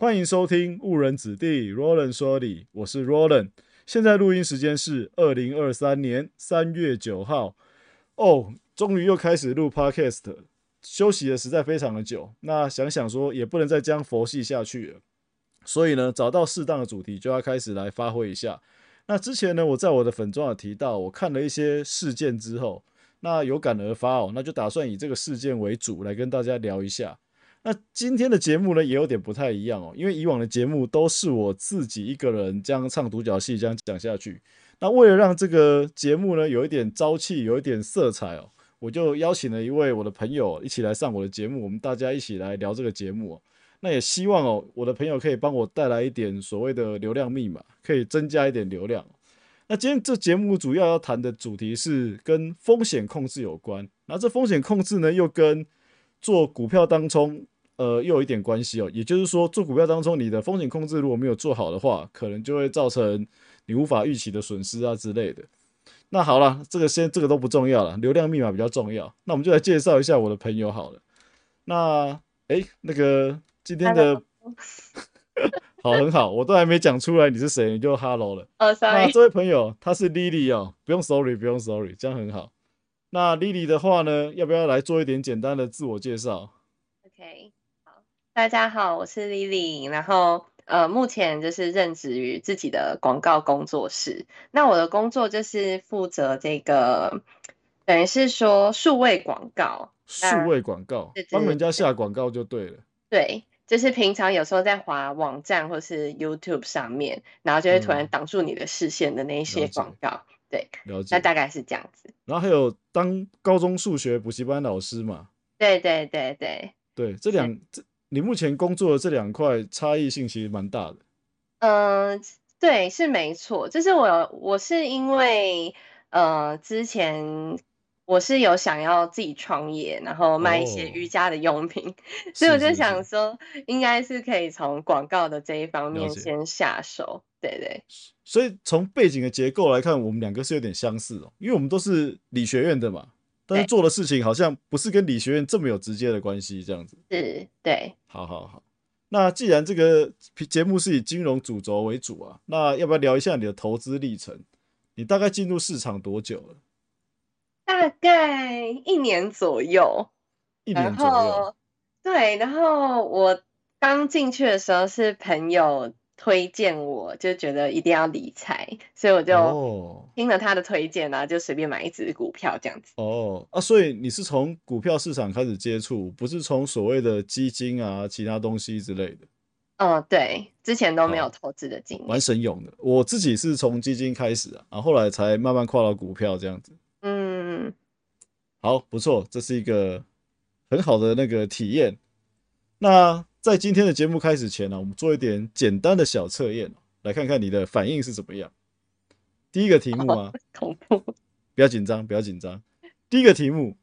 欢迎收听误人子弟 Roland 说理，我是 Roland。现在录音时间是二零二三年三月九号。哦，终于又开始录 Podcast，休息的实在非常的久。那想想说，也不能再将佛系下去了，所以呢，找到适当的主题，就要开始来发挥一下。那之前呢，我在我的粉中有提到，我看了一些事件之后，那有感而发哦，那就打算以这个事件为主来跟大家聊一下。那今天的节目呢，也有点不太一样哦，因为以往的节目都是我自己一个人这样唱独角戏，这样讲下去。那为了让这个节目呢有一点朝气，有一点色彩哦，我就邀请了一位我的朋友一起来上我的节目，我们大家一起来聊这个节目。那也希望哦，我的朋友可以帮我带来一点所谓的流量密码，可以增加一点流量。那今天这节目主要要谈的主题是跟风险控制有关，那这风险控制呢又跟做股票当中，呃，又有一点关系哦。也就是说，做股票当中，你的风险控制如果没有做好的话，可能就会造成你无法预期的损失啊之类的。那好了，这个先这个都不重要了，流量密码比较重要。那我们就来介绍一下我的朋友好了。那哎，那个今天的 好很好，我都还没讲出来你是谁，你就 hello 了。哦，sorry。那这位朋友他是 Lily 哦，不用 sorry，不用 sorry，这样很好。那 Lily 的话呢，要不要来做一点简单的自我介绍？OK，好，大家好，我是 Lily，然后呃，目前就是任职于自己的广告工作室。那我的工作就是负责这个，等于是说数位广告，数位广告，帮人家下广告就对了。对，就是平常有时候在滑网站或是 YouTube 上面，然后就会突然挡住你的视线的那一些广告。对，了解。那大概是这样子。然后还有当高中数学补习班老师嘛？对对对对。对，这两这你目前工作的这两块差异性其实蛮大的。嗯，对，是没错。就是我我是因为呃之前。我是有想要自己创业，然后卖一些瑜伽的用品，所以我就想说，应该是可以从广告的这一方面先下手。对对。所以从背景的结构来看，我们两个是有点相似哦，因为我们都是理学院的嘛，但是做的事情好像不是跟理学院这么有直接的关系，这样子。是，对。好好好，那既然这个节目是以金融主轴为主啊，那要不要聊一下你的投资历程？你大概进入市场多久了？大概一年左右，一年左右。对，然后我刚进去的时候是朋友推荐，我就觉得一定要理财，所以我就听了他的推荐啊，就随便买一只股票这样子。哦啊，所以你是从股票市场开始接触，不是从所谓的基金啊、其他东西之类的。嗯，对，之前都没有投资的经验，蛮神勇的。我自己是从基金开始啊，然后后来才慢慢跨到股票这样子。嗯，好，不错，这是一个很好的那个体验。那在今天的节目开始前呢，我们做一点简单的小测验，来看看你的反应是怎么样。第一个题目啊，恐怖，不要紧张，不要紧张。第一个题目，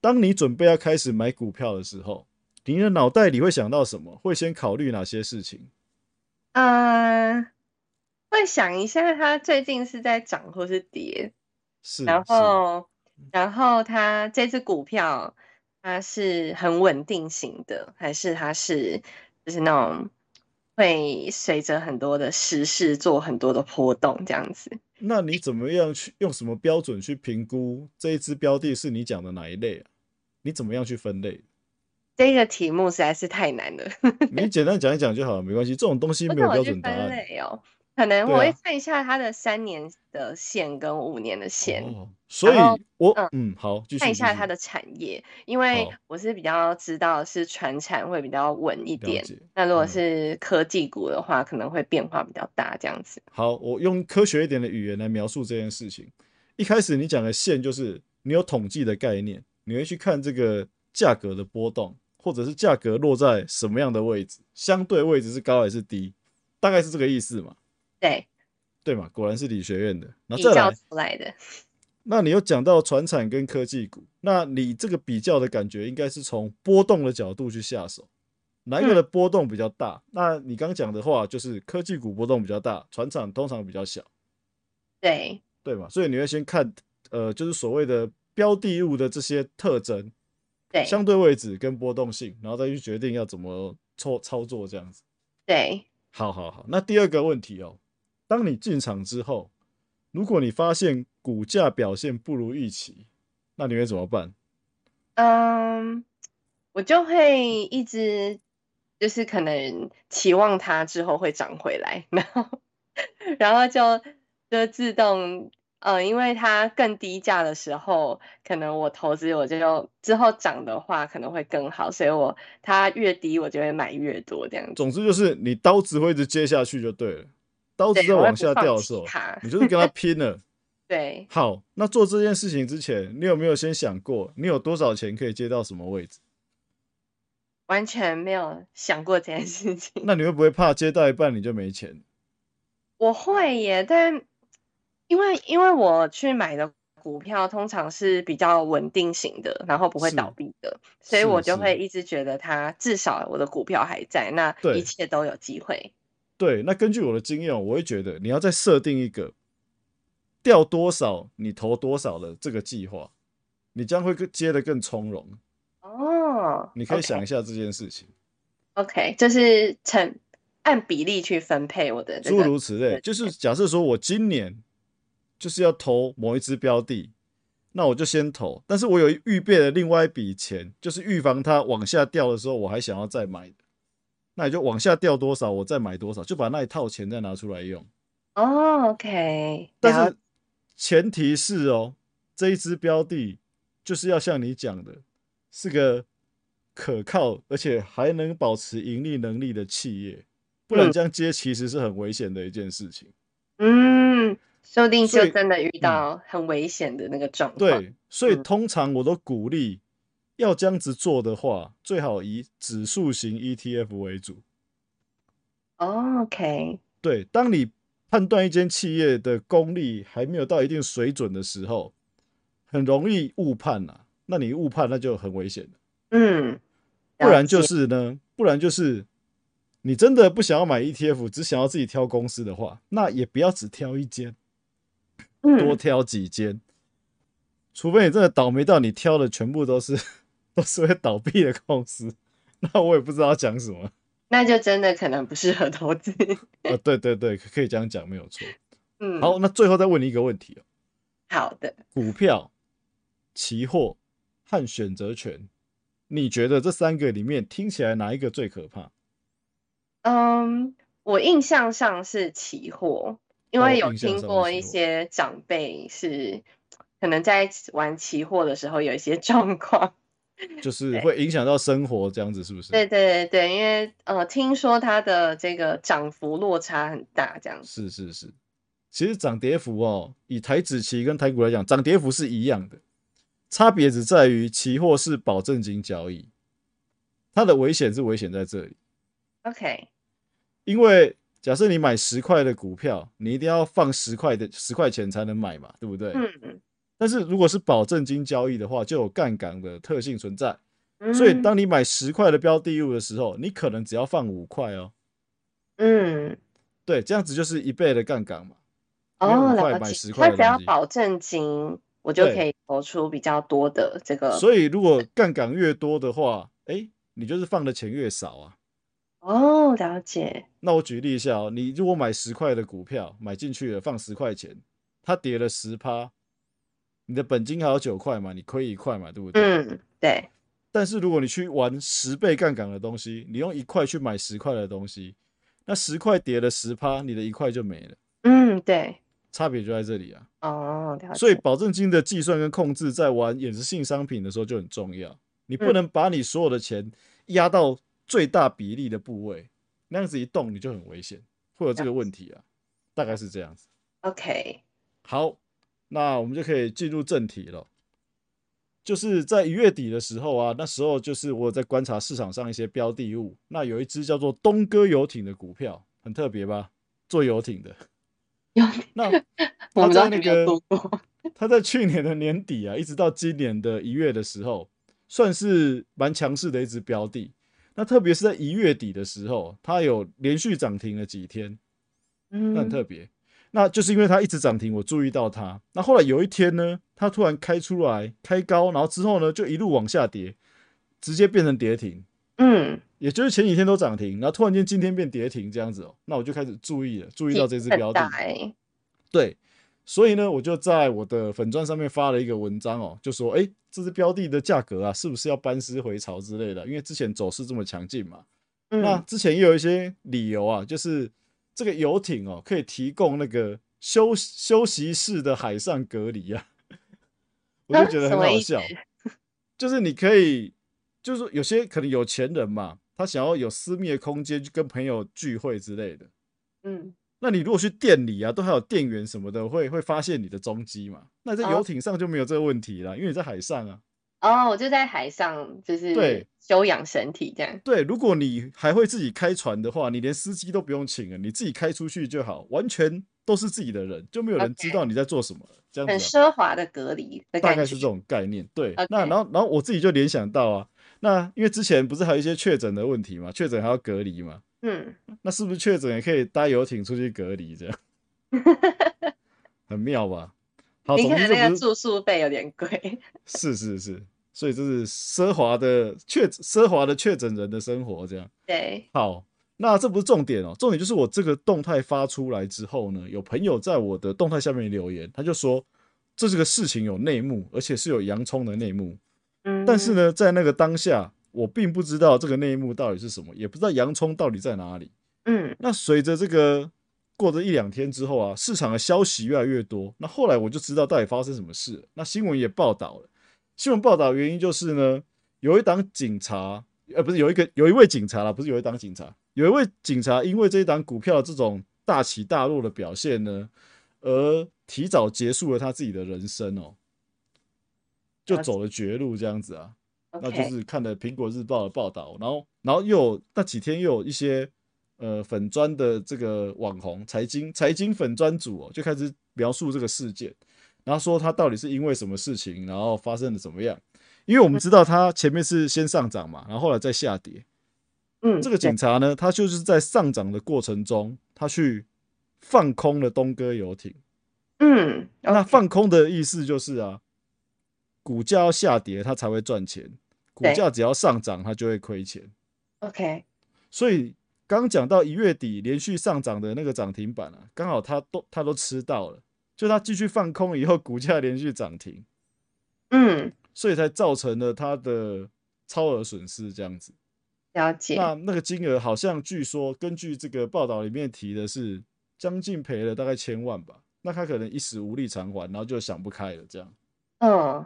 当你准备要开始买股票的时候，你的脑袋里会想到什么？会先考虑哪些事情？嗯，会想一下它最近是在涨或是跌。是然后，然后它这只股票，它是很稳定型的，还是它是就是那种会随着很多的时事做很多的波动这样子？那你怎么样去用什么标准去评估这一只标的是你讲的哪一类啊？你怎么样去分类？这个题目实在是太难了，你简单讲一讲就好了，没关系。这种东西没有标准答案哦。可能我会看一下它的三年的线跟五年的线，所以我嗯好，看一下它的产业，因为我是比较知道是船产会比较稳一点，那如果是科技股的话，可能会变化比较大这样子。好，我用科学一点的语言来描述这件事情。一开始你讲的线就是你有统计的概念，你会去看这个价格的波动，或者是价格落在什么样的位置，相对位置是高还是低，大概是这个意思嘛。对，对嘛，果然是理学院的。那再来出来的。那你又讲到船产跟科技股，那你这个比较的感觉应该是从波动的角度去下手，哪一个的波动比较大？那你刚讲的话就是科技股波动比较大，船产通常比较小。对，对嘛，所以你会先看，呃，就是所谓的标的物的这些特征，对，相对位置跟波动性，然后再去决定要怎么操操作这样子。对，好好好。那第二个问题哦，当你进场之后，如果你发现股价表现不如预期，那你会怎么办？嗯，我就会一直就是可能期望它之后会涨回来，然后然后就就自动。嗯，因为它更低价的时候，可能我投资我就之后涨的话可能会更好，所以我它越低我就会买越多这样子。总之就是你刀子会一直接下去就对了，刀子在往下掉的时候，你就是跟他 拼了。对。好，那做这件事情之前，你有没有先想过你有多少钱可以接到什么位置？完全没有想过这件事情。那你会不会怕接到一半你就没钱？我会耶，但。因为因为我去买的股票通常是比较稳定型的，然后不会倒闭的，所以我就会一直觉得它至少我的股票还在，那一切都有机会。对，那根据我的经验，我会觉得你要再设定一个掉多少你投多少的这个计划，你将会接的更从容。哦，你可以想一下这件事情。OK，就是成按比例去分配我的，诸如此类。就是假设说我今年。就是要投某一只标的，那我就先投。但是我有预备了另外一笔钱，就是预防它往下掉的时候，我还想要再买。那你就往下掉多少，我再买多少，就把那一套钱再拿出来用。哦，OK。但是前提是哦，这一只标的就是要像你讲的，是个可靠而且还能保持盈利能力的企业，不然这样接其实是很危险的一件事情。嗯。说不定就真的遇到很危险的那个状况。对，所以通常我都鼓励，要这样子做的话，最好以指数型 ETF 为主。OK。对，当你判断一间企业的功力还没有到一定水准的时候，很容易误判呐。那你误判，那就很危险了。嗯。不然就是呢，不然就是你真的不想要买 ETF，只想要自己挑公司的话，那也不要只挑一间。多挑几间，除非你真的倒霉到你挑的全部都是都是会倒闭的公司，那我也不知道讲什么。那就真的可能不适合投资。啊，对对对，可以这样讲，没有错。嗯，好，那最后再问你一个问题哦。好的。股票、期货和选择权，你觉得这三个里面听起来哪一个最可怕？嗯，我印象上是期货。因为有听过一些长辈是可能在玩期货的时候有一些状况，就是会影响到生活这样子，是不是？对对对对，因为呃，听说它的这个涨幅落差很大，这样子。是是是，其实涨跌幅哦，以台指期跟台股来讲，涨跌幅是一样的，差别只在于期货是保证金交易，它的危险是危险在这里。OK，因为。假设你买十块的股票，你一定要放十块的十块钱才能买嘛，对不对？嗯嗯。但是如果是保证金交易的话，就有杠杆的特性存在。所以当你买十块的标的物的时候，你可能只要放五块哦。嗯。对，这样子就是一倍的杠杆嘛。哦，了解。它只要保证金，我就可以投出比较多的这个。所以如果杠杆越多的话，哎，你就是放的钱越少啊。哦，了解。那我举例一下哦，你如果买十块的股票，买进去了放十块钱，它跌了十趴，你的本金还有九块嘛，你亏一块嘛，对不对？嗯，对。但是如果你去玩十倍杠杆的东西，你用一块去买十块的东西，那十块跌了十趴，你的一块就没了。嗯，对。差别就在这里啊。哦，所以保证金的计算跟控制，在玩衍生性商品的时候就很重要。你不能把你所有的钱压到。最大比例的部位，那样子一动你就很危险，会有这个问题啊，大概是这样子。OK，好，那我们就可以进入正题了。就是在一月底的时候啊，那时候就是我在观察市场上一些标的物，那有一只叫做东哥游艇的股票，很特别吧？做游艇的。有。那 他在那个，他 在去年的年底啊，一直到今年的一月的时候，算是蛮强势的一只标的。那特别是在一月底的时候，它有连续涨停了几天，嗯，那很特别。那就是因为它一直涨停，我注意到它。那后来有一天呢，它突然开出来开高，然后之后呢就一路往下跌，直接变成跌停。嗯，也就是前几天都涨停，然后突然间今天变跌停这样子哦，那我就开始注意了，注意到这只标的。对，所以呢，我就在我的粉钻上面发了一个文章哦，就说，哎，这只标的的价格啊，是不是要班师回朝之类的？因为之前走势这么强劲嘛。那之前也有一些理由啊，就是这个游艇哦，可以提供那个休休息室的海上隔离啊，我就觉得很好笑。就是你可以，就是有些可能有钱人嘛，他想要有私密的空间，去跟朋友聚会之类的。嗯，那你如果去店里啊，都还有店员什么的，会会发现你的踪迹嘛？那在游艇上就没有这个问题了，因为你在海上啊。哦，我就在海上，就是对休养身体这样。对，如果你还会自己开船的话，你连司机都不用请了，你自己开出去就好，完全都是自己的人，就没有人知道你在做什么。这样很奢华的隔离，大概是这种概念。对，那然后然后我自己就联想到啊，那因为之前不是还有一些确诊的问题嘛，确诊还要隔离嘛。嗯，那是不是确诊也可以搭游艇出去隔离这样？很妙吧？好，你看那个住宿费有点贵。是 是是。所以这是奢华的确奢华的确诊人的生活，这样对。好，那这不是重点哦，重点就是我这个动态发出来之后呢，有朋友在我的动态下面留言，他就说这是个事情有内幕，而且是有洋葱的内幕。嗯，但是呢，在那个当下，我并不知道这个内幕到底是什么，也不知道洋葱到底在哪里。嗯，那随着这个过了一两天之后啊，市场的消息越来越多，那后来我就知道到底发生什么事，那新闻也报道了。新闻报道原因就是呢，有一档警察，呃，不是有一个有一位警察啦，不是有一档警察，有一位警察因为这一档股票这种大起大落的表现呢，而提早结束了他自己的人生哦，就走了绝路这样子啊。那就是看了苹果日报的报道，然后然后又有那几天又有一些呃粉砖的这个网红财经财经粉砖组哦，就开始描述这个事件。然后说他到底是因为什么事情，然后发生的怎么样？因为我们知道他前面是先上涨嘛，然后后来再下跌。嗯，这个警察呢，他就是在上涨的过程中，他去放空了东哥游艇。嗯，那放空的意思就是啊，股价要下跌，他才会赚钱；股价只要上涨，他就会亏钱。OK，所以刚讲到一月底连续上涨的那个涨停板啊，刚好他都他都吃到了。就它继续放空以后，股价连续涨停，嗯，所以才造成了它的超额损失这样子。了解。那那个金额好像据说，根据这个报道里面提的是将近赔了大概千万吧。那他可能一时无力偿还，然后就想不开了这样。嗯，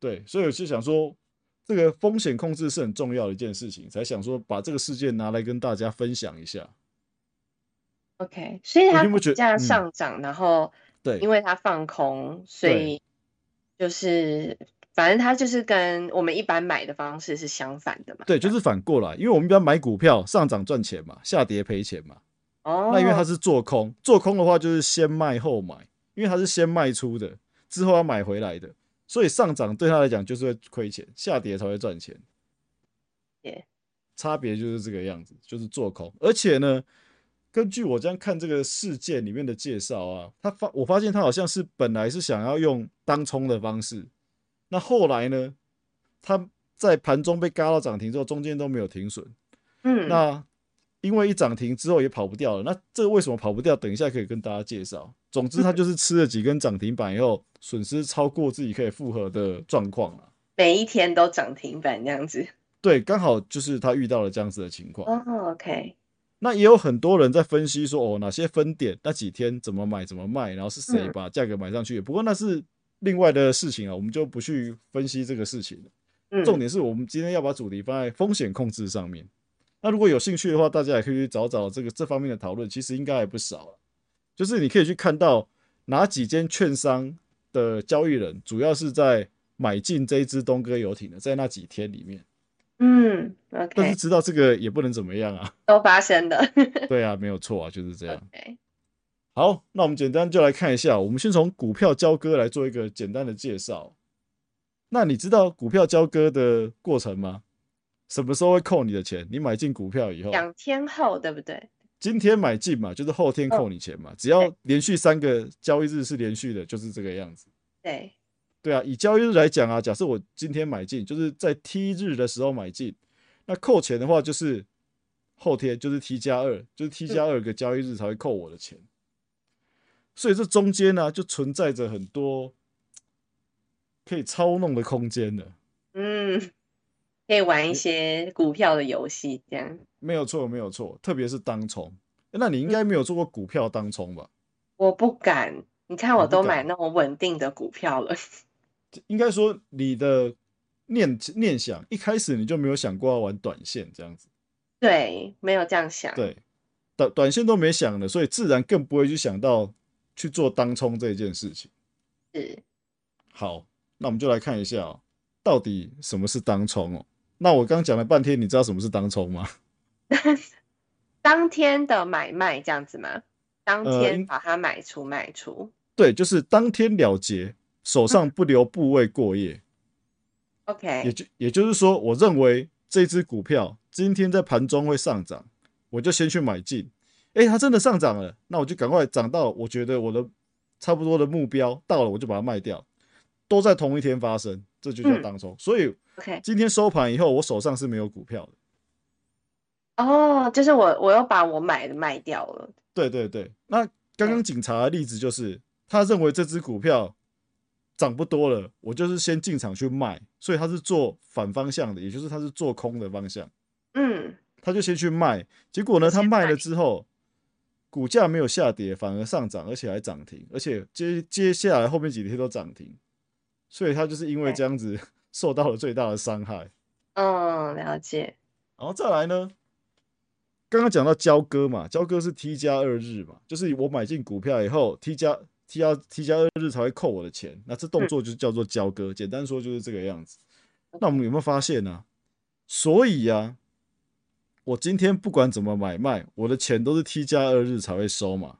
对，所以我就想说，这个风险控制是很重要的一件事情，才想说把这个事件拿来跟大家分享一下。OK，所以它股价上涨，然后。对，因为它放空，所以就是反正它就是跟我们一般买的方式是相反的嘛。对，就是反过来，因为我们一般买股票上涨赚钱嘛，下跌赔钱嘛。哦。那因为它是做空，做空的话就是先卖后买，因为它是先卖出的，之后要买回来的，所以上涨对他来讲就是会亏钱，下跌才会赚钱。对，差别就是这个样子，就是做空，而且呢。根据我这样看这个事件里面的介绍啊，他发我发现他好像是本来是想要用当冲的方式，那后来呢，他在盘中被嘎到涨停之后，中间都没有停损，嗯，那因为一涨停之后也跑不掉了，那这为什么跑不掉？等一下可以跟大家介绍。总之他就是吃了几根涨停板以后，损失超过自己可以负荷的状况了。每一天都涨停板这样子，对，刚好就是他遇到了这样子的情况。哦，OK。那也有很多人在分析说，哦，哪些分点那几天怎么买怎么卖，然后是谁把价格买上去？不过那是另外的事情啊，我们就不去分析这个事情了。重点是我们今天要把主题放在风险控制上面。那如果有兴趣的话，大家也可以去找找这个这方面的讨论，其实应该还不少就是你可以去看到哪几间券商的交易人，主要是在买进这一支东哥游艇的，在那几天里面。嗯，但是知道这个也不能怎么样啊，都发生的。对啊，没有错啊，就是这样。好，那我们简单就来看一下，我们先从股票交割来做一个简单的介绍。那你知道股票交割的过程吗？什么时候会扣你的钱？你买进股票以后，两天后，对不对？今天买进嘛，就是后天扣你钱嘛。只要连续三个交易日是连续的，就是这个样子。对。对啊，以交易日来讲啊，假设我今天买进，就是在 T 日的时候买进，那扣钱的话就是后天就是 T 加二，就是 T 加二个交易日才会扣我的钱。所以这中间呢，就存在着很多可以操弄的空间的。嗯，可以玩一些股票的游戏，这样没有错，没有错。特别是当冲，那你应该没有做过股票当冲吧？我不敢，你看我都买那种稳定的股票了。应该说你的念念想一开始你就没有想过要玩短线这样子。对，没有这样想。对，短短线都没想的，所以自然更不会去想到。去做当冲这件事情，是好，那我们就来看一下，到底什么是当冲哦？那我刚讲了半天，你知道什么是当冲吗？当天的买卖这样子吗？当天把它买出卖出？对，就是当天了结，手上不留部位过夜。OK，也就也就是说，我认为这只股票今天在盘中会上涨，我就先去买进。哎，它真的上涨了，那我就赶快涨到我觉得我的差不多的目标到了，我就把它卖掉。都在同一天发生，这就叫当冲。所以，OK，今天收盘以后，我手上是没有股票的。哦，就是我我又把我买的卖掉了。对对对，那刚刚警察的例子就是，他认为这只股票涨不多了，我就是先进场去卖，所以他是做反方向的，也就是他是做空的方向。嗯，他就先去卖，结果呢，他卖了之后。股价没有下跌，反而上涨，而且还涨停，而且接接下来后面几天都涨停，所以他就是因为这样子受到了最大的伤害。嗯，了解。然后再来呢，刚刚讲到交割嘛，交割是 T 加二日嘛，就是我买进股票以后，T 加 T 加 T 加二日才会扣我的钱，那这动作就叫做交割。简单说就是这个样子。那我们有没有发现呢？所以呀。我今天不管怎么买卖，我的钱都是 T 加二日才会收嘛。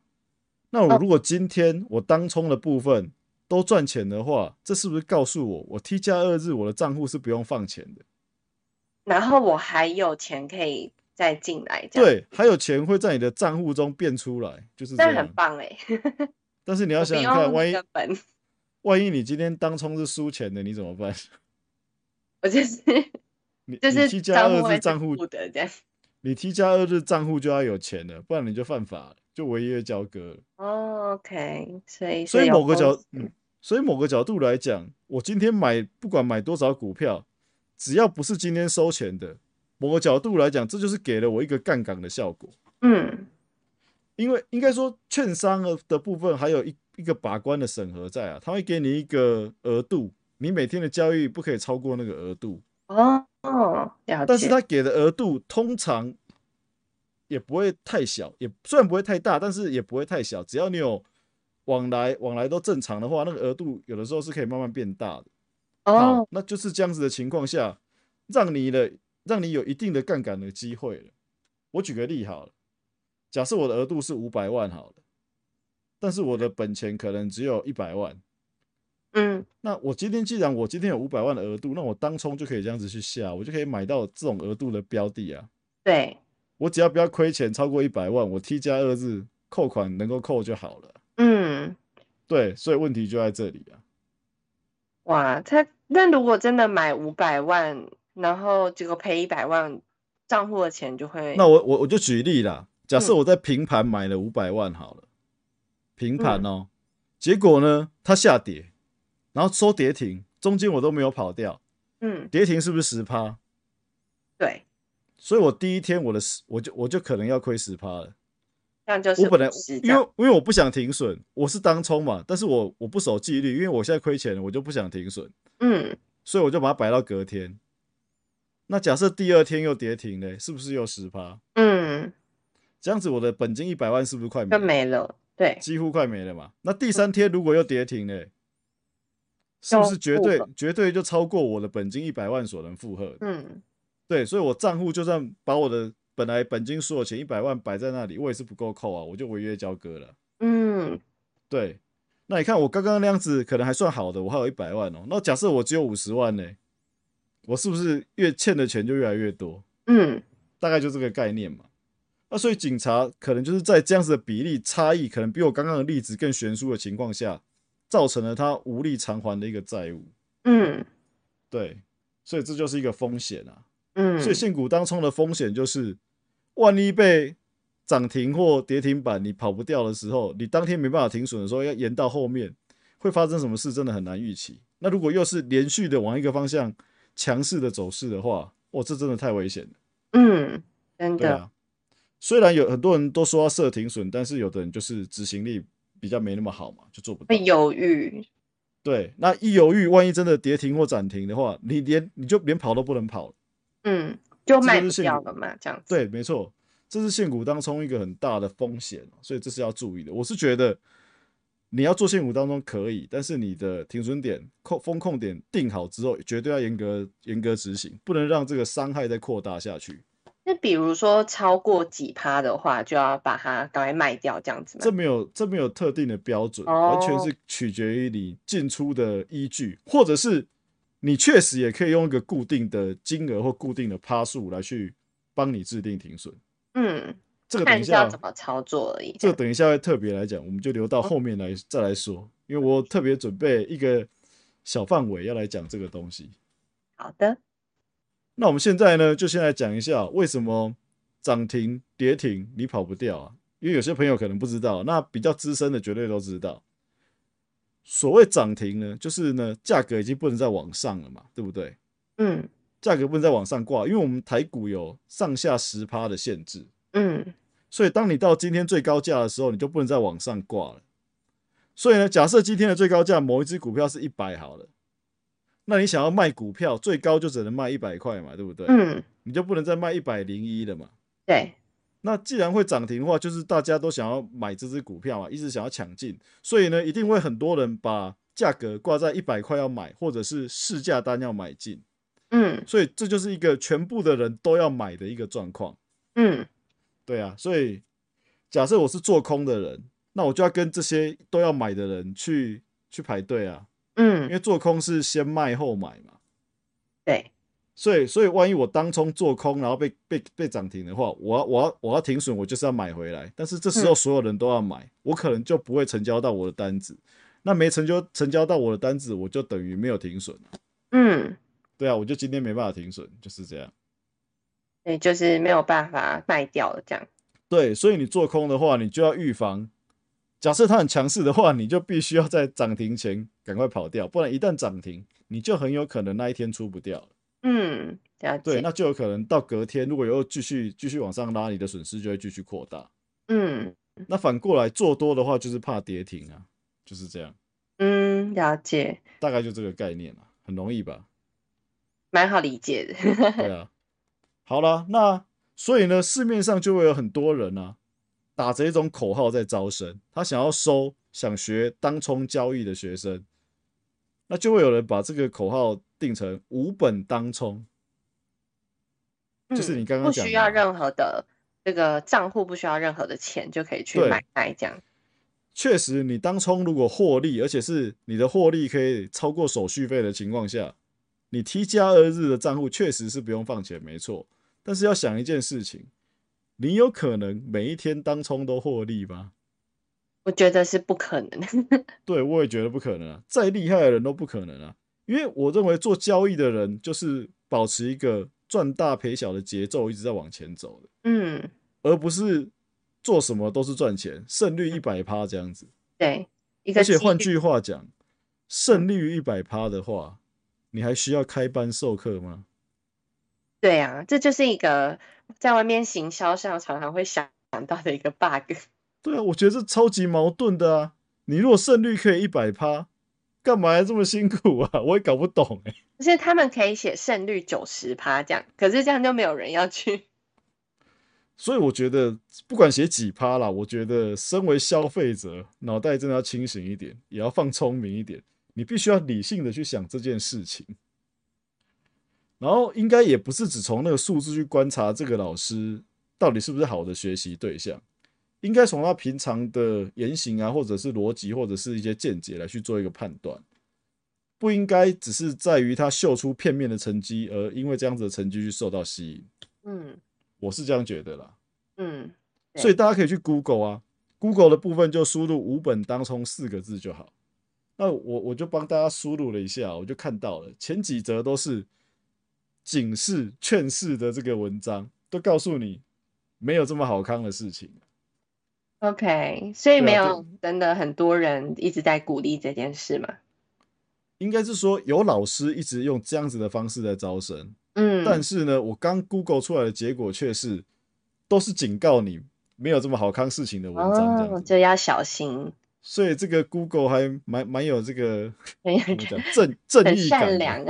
那我如果今天我当冲的部分都赚钱的话，这是不是告诉我，我 T 加二日我的账户是不用放钱的？然后我还有钱可以再进来，对，还有钱会在你的账户中变出来，就是这样，很棒哎。但是你要想想看，万一 万一你今天当冲是输钱的，你怎么办？我就是 你就是 T 加二日账户的这样。你 T 加二日账户就要有钱了，不然你就犯法，就违约交割了。OK，所以所以某个角，嗯，所以某个角度来讲，我今天买不管买多少股票，只要不是今天收钱的，某个角度来讲，这就是给了我一个杠杆的效果。嗯，因为应该说券商的的部分还有一一个把关的审核在啊，他会给你一个额度，你每天的交易不可以超过那个额度。哦。哦，但是他给的额度通常也不会太小，也虽然不会太大，但是也不会太小。只要你有往来，往来都正常的话，那个额度有的时候是可以慢慢变大的。哦，那就是这样子的情况下，让你的让你有一定的杠杆的机会了。我举个例好了，假设我的额度是五百万好了，但是我的本钱可能只有一百万。嗯，那我今天既然我今天有五百万的额度，那我当冲就可以这样子去下，我就可以买到这种额度的标的啊。对，我只要不要亏钱超过一百万，我 T 加二日扣款能够扣就好了。嗯，对，所以问题就在这里啊。哇，他那如果真的买五百万，然后结果赔一百万，账户的钱就会……那我我我就举例啦，假设我在平盘买了五百万好了，平盘哦，结果呢，它下跌。然后收跌停，中间我都没有跑掉，嗯，跌停是不是十趴？对，所以我第一天我的十，我就我就可能要亏十趴了。我本来因为因为我不想停损，我是当冲嘛，但是我我不守纪律，因为我现在亏钱了，我就不想停损，嗯，所以我就把它摆到隔天。那假设第二天又跌停嘞，是不是又十趴？嗯，这样子我的本金一百万是不是快没？没了，对，几乎快没了嘛。那第三天如果又跌停嘞？是不是绝对绝对就超过我的本金一百万所能负荷？嗯，对，所以我账户就算把我的本来本金所有钱一百万摆在那里，我也是不够扣啊，我就违约交割了。嗯，对。那你看我刚刚那样子可能还算好的，我还有一百万哦。那假设我只有五十万呢，我是不是越欠的钱就越来越多？嗯，大概就这个概念嘛。那所以警察可能就是在这样子的比例差异，可能比我刚刚的例子更悬殊的情况下。造成了他无力偿还的一个债务。嗯，对，所以这就是一个风险啊。嗯，所以现股当冲的风险就是，万一被涨停或跌停板你跑不掉的时候，你当天没办法停损的时候，要延到后面会发生什么事，真的很难预期。那如果又是连续的往一个方向强势的走势的话，哇，这真的太危险了。嗯，真的。虽然有很多人都说要设停损，但是有的人就是执行力比较没那么好嘛，就做不到。会犹豫。对，那一犹豫，万一真的跌停或涨停的话，你连你就连跑都不能跑。嗯，就卖掉了嘛，这样子。对，没错，这是限股当中一个很大的风险，所以这是要注意的。我是觉得你要做限股当中可以，但是你的停损点、控风控点定好之后，绝对要严格严格执行，不能让这个伤害再扩大下去。那比如说超过几趴的话，就要把它赶快卖掉，这样子吗？这没有，这没有特定的标准，完全是取决于你进出的依据，或者是你确实也可以用一个固定的金额或固定的趴数来去帮你制定停损。嗯，这个等一下怎么操作而已。这个等一下会特别来讲，我们就留到后面来再来说，因为我特别准备一个小范围要来讲这个东西。好的。那我们现在呢，就先来讲一下为什么涨停跌停你跑不掉啊？因为有些朋友可能不知道，那比较资深的绝对都知道。所谓涨停呢，就是呢价格已经不能再往上了嘛，对不对？嗯，价格不能再往上挂，因为我们台股有上下十趴的限制。嗯，所以当你到今天最高价的时候，你就不能再往上挂了。所以呢，假设今天的最高价某一只股票是一百好了。那你想要卖股票，最高就只能卖一百块嘛，对不对？嗯，你就不能再卖一百零一了嘛。对。那既然会涨停的话，就是大家都想要买这只股票嘛，一直想要抢进，所以呢，一定会很多人把价格挂在一百块要买，或者是市价单要买进。嗯，所以这就是一个全部的人都要买的一个状况。嗯，对啊，所以假设我是做空的人，那我就要跟这些都要买的人去去排队啊。嗯，因为做空是先卖后买嘛，对，所以所以万一我当冲做空，然后被被被涨停的话，我要我要我要停损，我就是要买回来。但是这时候所有人都要买，我可能就不会成交到我的单子。那没成交成交到我的单子，我就等于没有停损嗯，对啊，我就今天没办法停损，就是这样。对，就是没有办法卖掉了这样。对，所以你做空的话，你就要预防。假设它很强势的话，你就必须要在涨停前赶快跑掉，不然一旦涨停，你就很有可能那一天出不掉了。嗯，对，那就有可能到隔天，如果又继续继续往上拉，你的损失就会继续扩大。嗯，那反过来做多的话，就是怕跌停啊，就是这样。嗯，了解。大概就这个概念啊，很容易吧？蛮好理解的。对啊。好了，那所以呢，市面上就会有很多人啊。打着一种口号在招生，他想要收想学当冲交易的学生，那就会有人把这个口号定成无本当冲，就是你刚刚讲，不需要任何的这个账户，不需要任何的钱就可以去买卖这样。确实，你当冲如果获利，而且是你的获利可以超过手续费的情况下，你 T 加二日的账户确实是不用放钱，没错。但是要想一件事情。你有可能每一天当冲都获利吗？我觉得是不可能。对，我也觉得不可能啊！再厉害的人都不可能啊！因为我认为做交易的人就是保持一个赚大赔小的节奏，一直在往前走的。嗯，而不是做什么都是赚钱，胜率一百趴这样子。对，而且换句话讲，胜率一百趴的话，你还需要开班授课吗？对啊，这就是一个在外面行销上常常会想到的一个 bug。对啊，我觉得这超级矛盾的啊！你如果胜率可以一百趴，干嘛要这么辛苦啊？我也搞不懂哎。就是他们可以写胜率九十趴这样，可是这样就没有人要去。所以我觉得不管写几趴啦，我觉得身为消费者，脑袋真的要清醒一点，也要放聪明一点。你必须要理性的去想这件事情。然后应该也不是只从那个数字去观察这个老师到底是不是好的学习对象，应该从他平常的言行啊，或者是逻辑，或者是一些见解来去做一个判断，不应该只是在于他秀出片面的成绩，而因为这样子的成绩去受到吸引。嗯，我是这样觉得啦。嗯，所以大家可以去 Google 啊，Google 的部分就输入“五本当冲”四个字就好。那我我就帮大家输入了一下，我就看到了前几则都是。警示、劝世的这个文章都告诉你，没有这么好康的事情。OK，所以没有真的很多人一直在鼓励这件事嘛？应该是说有老师一直用这样子的方式在招生，嗯，但是呢，我刚 Google 出来的结果却是都是警告你没有这么好康事情的文章，这样就要小心。所以这个 Google 还蛮蛮有这个怎么讲正正义感，善良。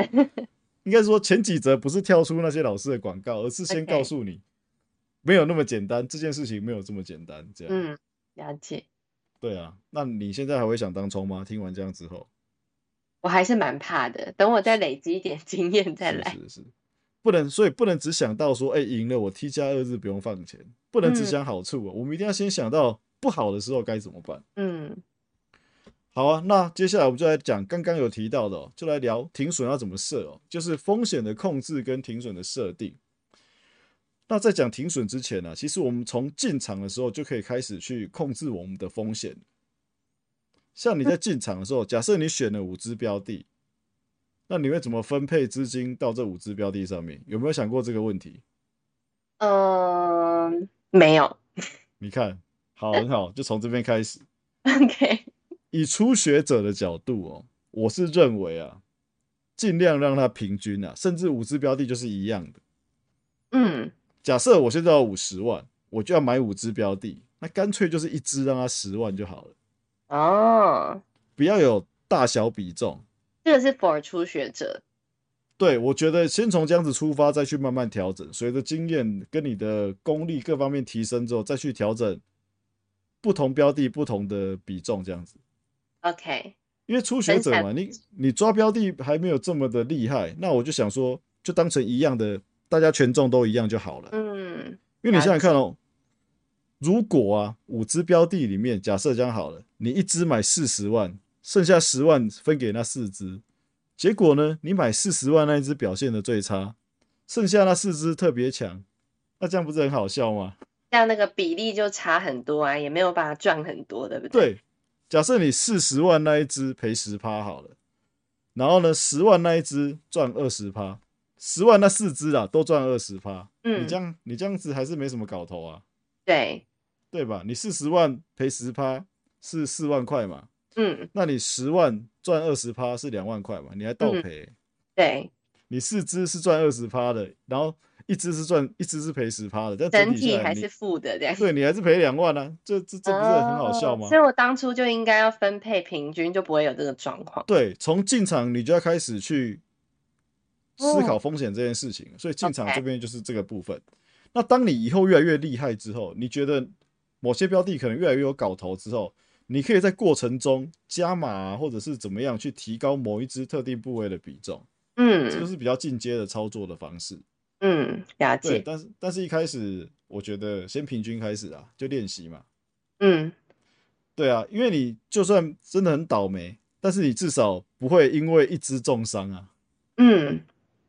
应该说前几则不是跳出那些老师的广告，而是先告诉你。没有那么简单，这件事情没有这么简单，这样。嗯，了解。对啊，那你现在还会想当冲吗？听完这样之后，我还是蛮怕的。等我再累积一点经验再来。是是，不能，所以不能只想到说，哎，赢了我 T 加二日不用放钱，不能只想好处啊。我们一定要先想到不好的时候该怎么办。嗯，好啊，那接下来我们就来讲刚刚有提到的，就来聊停损要怎么设哦，就是风险的控制跟停损的设定。那在讲停损之前呢，其实我们从进场的时候就可以开始去控制我们的风险。像你在进场的时候，假设你选了五只标的，那你会怎么分配资金到这五只标的上面？有没有想过这个问题？嗯，没有。你看，好，很好，就从这边开始。OK。以初学者的角度哦，我是认为啊，尽量让它平均啊，甚至五只标的就是一样的。嗯。假设我现在有五十万，我就要买五只标的，那干脆就是一只让它十万就好了。哦，不要有大小比重。这个是 for 初学者。对，我觉得先从这样子出发，再去慢慢调整，随着经验跟你的功力各方面提升之后，再去调整不同标的不同的比重，这样子。OK。因为初学者嘛，你你抓标的还没有这么的厉害，那我就想说，就当成一样的。大家权重都一样就好了。嗯，因为你想想看哦，如果啊五只标的里面，假设这样好了，你一只买四十万，剩下十万分给那四只，结果呢，你买四十万那一只表现的最差，剩下那四只特别强，那这样不是很好笑吗？这样那个比例就差很多啊，也没有办法赚很多，对不对？对，假设你四十万那一只赔十趴好了，然后呢，十万那一只赚二十趴。十万那四只啊，都赚二十趴。嗯，你这样你这样子还是没什么搞头啊。对，对吧？你四十万赔十趴是四万块嘛。嗯，那你十万赚二十趴是两万块嘛？你还倒赔。对，你四只是赚二十趴的，然后一只是赚一只是赔十趴的，但整体还是负的。对你还是赔两万呢？这这这不是很好笑吗？所以我当初就应该要分配平均，就不会有这个状况。对，从进场你就要开始去。思考风险这件事情，所以进场这边就是这个部分。那当你以后越来越厉害之后，你觉得某些标的可能越来越有搞头之后，你可以在过程中加码或者是怎么样去提高某一只特定部位的比重。嗯，这就是比较进阶的操作的方式。嗯，了解。但是但是一开始我觉得先平均开始啊，就练习嘛。嗯，对啊，因为你就算真的很倒霉，但是你至少不会因为一只重伤啊。嗯。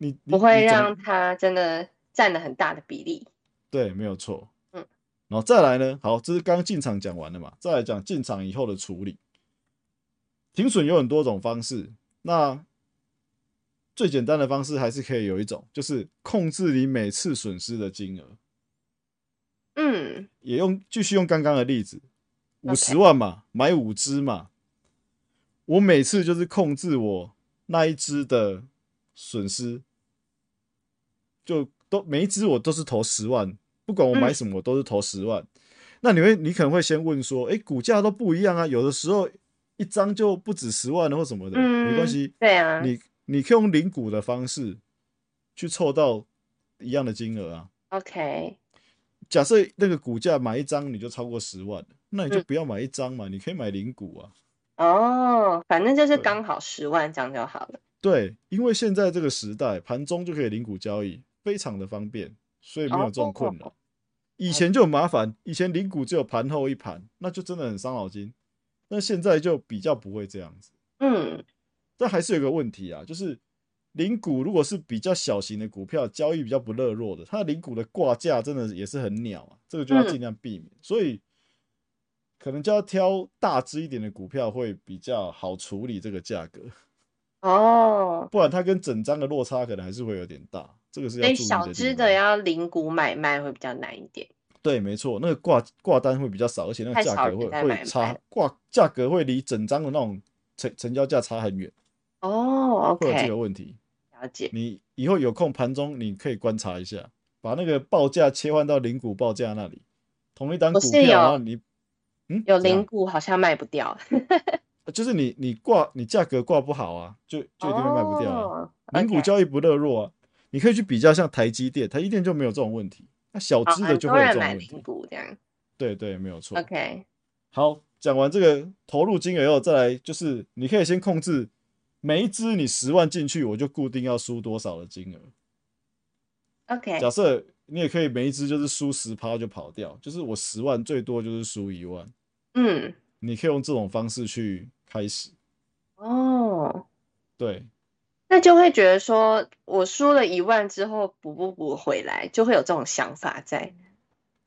你不会让它真的占了很大的比例，对，没有错。嗯，然后再来呢？好，这是刚进场讲完了嘛？再来讲进场以后的处理。停损有很多种方式，那最简单的方式还是可以有一种，就是控制你每次损失的金额。嗯，也用继续用刚刚的例子，五十万嘛，买五只嘛，我每次就是控制我那一只的损失。就都每一只我都是投十万，不管我买什么我都是投十万。那你会你可能会先问说，哎，股价都不一样啊，有的时候一张就不止十万了或什么的，没关系。对啊，你你可以用零股的方式去凑到一样的金额啊。OK，假设那个股价买一张你就超过十万，那你就不要买一张嘛，你可以买零股啊。哦，反正就是刚好十万这样就好了。对，因为现在这个时代盘中就可以零股交易。非常的方便，所以没有这种困扰。以前就很麻烦，以前零股只有盘后一盘，那就真的很伤脑筋。那现在就比较不会这样子。嗯，但还是有个问题啊，就是零股如果是比较小型的股票，交易比较不热络的，它的零股的挂价真的也是很鸟啊，这个就要尽量避免。所以可能就要挑大只一点的股票会比较好处理这个价格。哦，不然它跟整张的落差可能还是会有点大。这个是小只的要零股买卖会比较难一点。对，没错，那个挂挂单会比较少，而且那个价格会会差，挂价格会离整张的那种成成交价差很远。哦，会有这个问题。了解。你以后有空盘中你可以观察一下，把那个报价切换到零股报价那里，同一单股票，然后你嗯有零股好像卖不掉。就是你你挂你价格挂不好啊，就就一定会卖不掉。零股交易不热络啊，你可以去比较像台积电，台积电就没有这种问题。那小资的就会有这种问题。这样。对对，没有错。OK。好，讲完这个投入金额后，再来就是你可以先控制每一支你十万进去，我就固定要输多少的金额。OK。假设你也可以每一支就是输十趴就跑掉，就是我十万最多就是输一万。嗯。你可以用这种方式去开始。哦。对。那就会觉得说，我输了一万之后补不补回来，就会有这种想法在。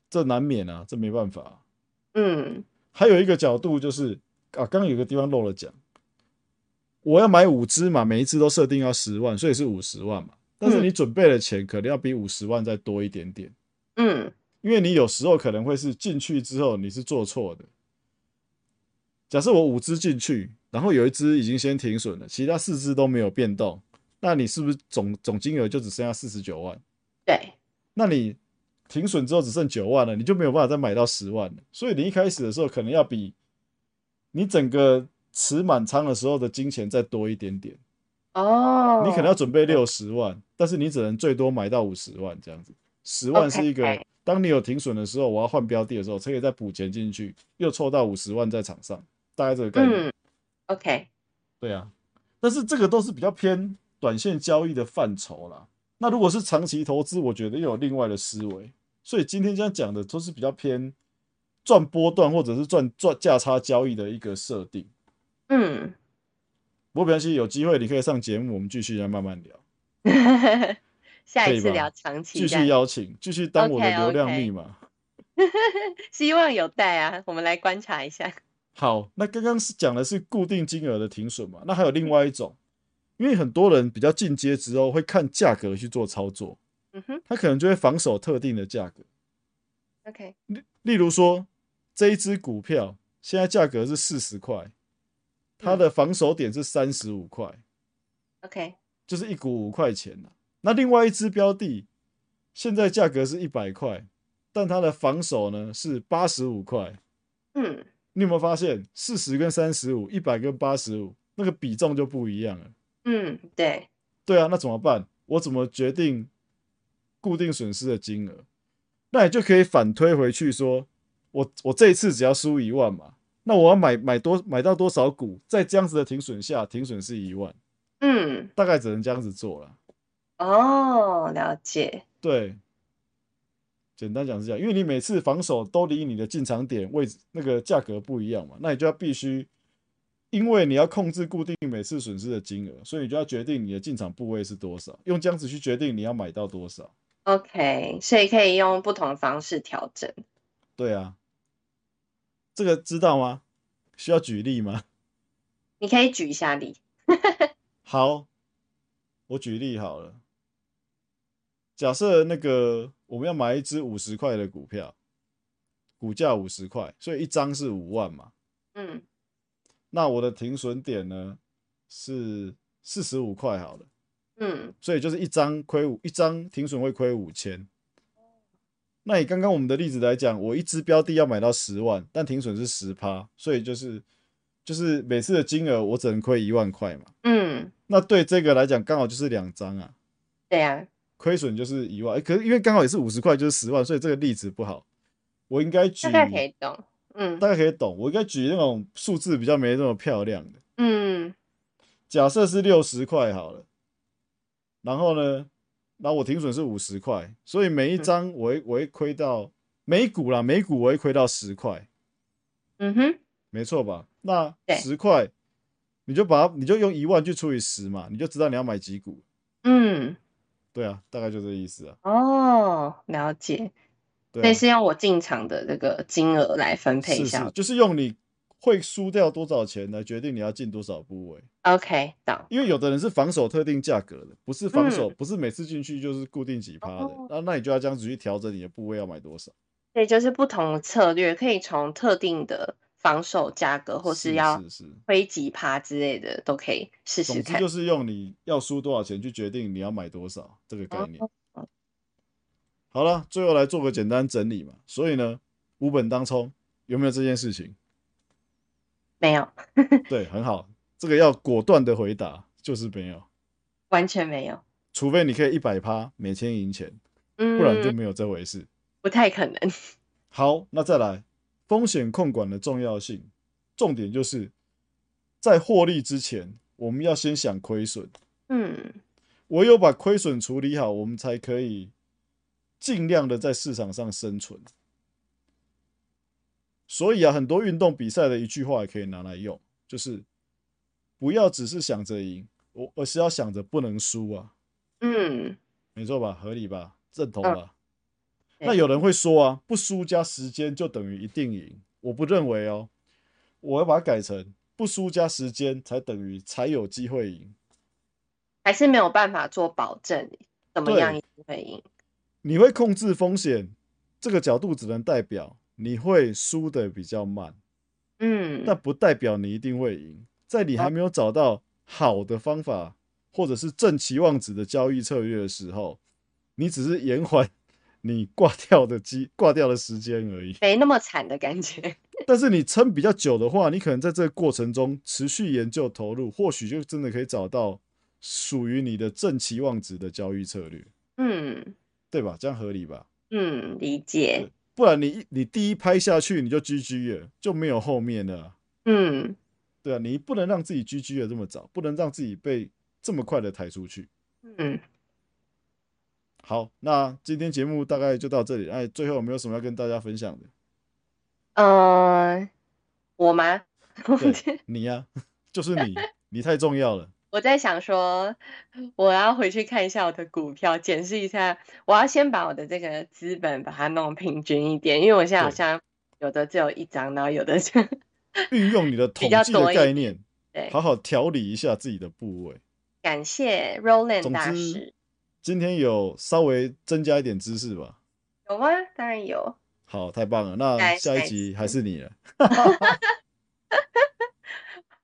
这难免啊，这没办法。嗯，还有一个角度就是啊，刚刚有个地方漏了讲，我要买五只嘛，每一只都设定要十万，所以是五十万嘛。但是你准备的钱可能要比五十万再多一点点。嗯，因为你有时候可能会是进去之后你是做错的。假设我五只进去。然后有一只已经先停损了，其他四只都没有变动，那你是不是总总金额就只剩下四十九万？对，那你停损之后只剩九万了，你就没有办法再买到十万了。所以你一开始的时候可能要比你整个持满仓的时候的金钱再多一点点。哦，你可能要准备六十万，但是你只能最多买到五十万这样子。十万是一个，当你有停损的时候，我要换标的的时候，才可以再补钱进去，又凑到五十万在场上，大概这个概念。OK，对啊，但是这个都是比较偏短线交易的范畴啦。那如果是长期投资，我觉得又有另外的思维。所以今天这样讲的都是比较偏赚波段或者是赚赚价差交易的一个设定。嗯，不过没关系，有机会你可以上节目，我们继续再慢慢聊。下一次聊长期，继续邀请，继续当我的流量密码。希望有待啊，我们来观察一下。好，那刚刚是讲的是固定金额的停损嘛？那还有另外一种，因为很多人比较进阶之后会看价格去做操作，嗯哼，他可能就会防守特定的价格。OK，例例如说这一只股票现在价格是四十块，它的防守点是三十五块，OK，就是一股五块钱那另外一只标的现在价格是一百块，但它的防守呢是八十五块，嗯。你有没有发现，四十跟三十五，一百跟八十五，那个比重就不一样了。嗯，对，对啊，那怎么办？我怎么决定固定损失的金额？那你就可以反推回去，说我我这一次只要输一万嘛，那我要买买多买到多少股，在这样子的停损下，停损是一万。嗯，大概只能这样子做了。哦，了解。对。简单讲是这样，因为你每次防守都离你的进场点位置那个价格不一样嘛，那你就要必须，因为你要控制固定每次损失的金额，所以你就要决定你的进场部位是多少，用这样子去决定你要买到多少。OK，所以可以用不同的方式调整。对啊，这个知道吗？需要举例吗？你可以举一下例。好，我举例好了。假设那个我们要买一只五十块的股票，股价五十块，所以一张是五万嘛。嗯，那我的停损点呢是四十五块好了。嗯，所以就是一张亏五，一张停损会亏五千。那以刚刚我们的例子来讲，我一只标的要买到十万，但停损是十趴，所以就是就是每次的金额我只能亏一万块嘛。嗯，那对这个来讲刚好就是两张啊。对呀。亏损就是一万，可是因为刚好也是五十块，就是十万，所以这个例子不好。我应该举大概可以懂，嗯，大概可以懂。我应该举那种数字比较没那么漂亮的，嗯，假设是六十块好了。然后呢，然后我停损是五十块，所以每一张我会我会亏到每股啦，每股我会亏到十块。嗯哼，没错吧？那十块，你就把它，你就用一万去除以十嘛，你就知道你要买几股。嗯。对啊，大概就这意思啊。哦，了解。对，是用我进场的这个金额来分配一下，就是用你会输掉多少钱来决定你要进多少部位。OK，懂。因为有的人是防守特定价格的，不是防守，不是每次进去就是固定几趴的。那那你就要这样子去调整你的部位要买多少。对，就是不同的策略，可以从特定的防守价格，或是要推几趴之类的，都可以试试看。就是用你要输多少钱去决定你要买多少这个概念。好了，最后来做个简单整理嘛。所以呢，无本当冲有没有这件事情？没有。对，很好，这个要果断的回答，就是没有，完全没有。除非你可以一百趴每天赢钱，不然就没有这回事。不太可能。好，那再来风险控管的重要性，重点就是在获利之前，我们要先想亏损。嗯，唯有把亏损处理好，我们才可以尽量的在市场上生存。所以啊，很多运动比赛的一句话也可以拿来用，就是不要只是想着赢，我而是要想着不能输啊。嗯，没错吧？合理吧？认同吧？那有人会说啊，不输加时间就等于一定赢。我不认为哦，我要把它改成不输加时间才等于才有机会赢。还是没有办法做保证，怎么样一定会赢？你会控制风险，这个角度只能代表你会输的比较慢。嗯，但不代表你一定会赢。在你还没有找到好的方法或者是正期望值的交易策略的时候，你只是延缓。你挂掉的机挂掉的时间而已，没那么惨的感觉。但是你撑比较久的话，你可能在这个过程中持续研究投入，或许就真的可以找到属于你的正期望值的交易策略。嗯，对吧？这样合理吧？嗯，理解。不然你你第一拍下去你就 GG 了，就没有后面了。嗯，对啊，你不能让自己 GG 的这么早，不能让自己被这么快的抬出去。嗯。好，那今天节目大概就到这里。哎，最后有没有什么要跟大家分享的？嗯，我吗？你呀，就是你，你太重要了。我在想说，我要回去看一下我的股票，检视一下。我要先把我的这个资本把它弄平均一点，因为我现在好像有的只有一张，然后有的是 运用你的统计的概念，对，好好调理一下自己的部位。感谢 Roland 大师。今天有稍微增加一点知识吧？有吗？当然有。好，太棒了！那下一集还是你了。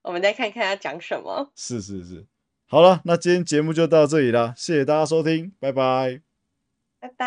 我们再看看要讲什么。是是是，好了，那今天节目就到这里了，谢谢大家收听，拜拜。拜拜。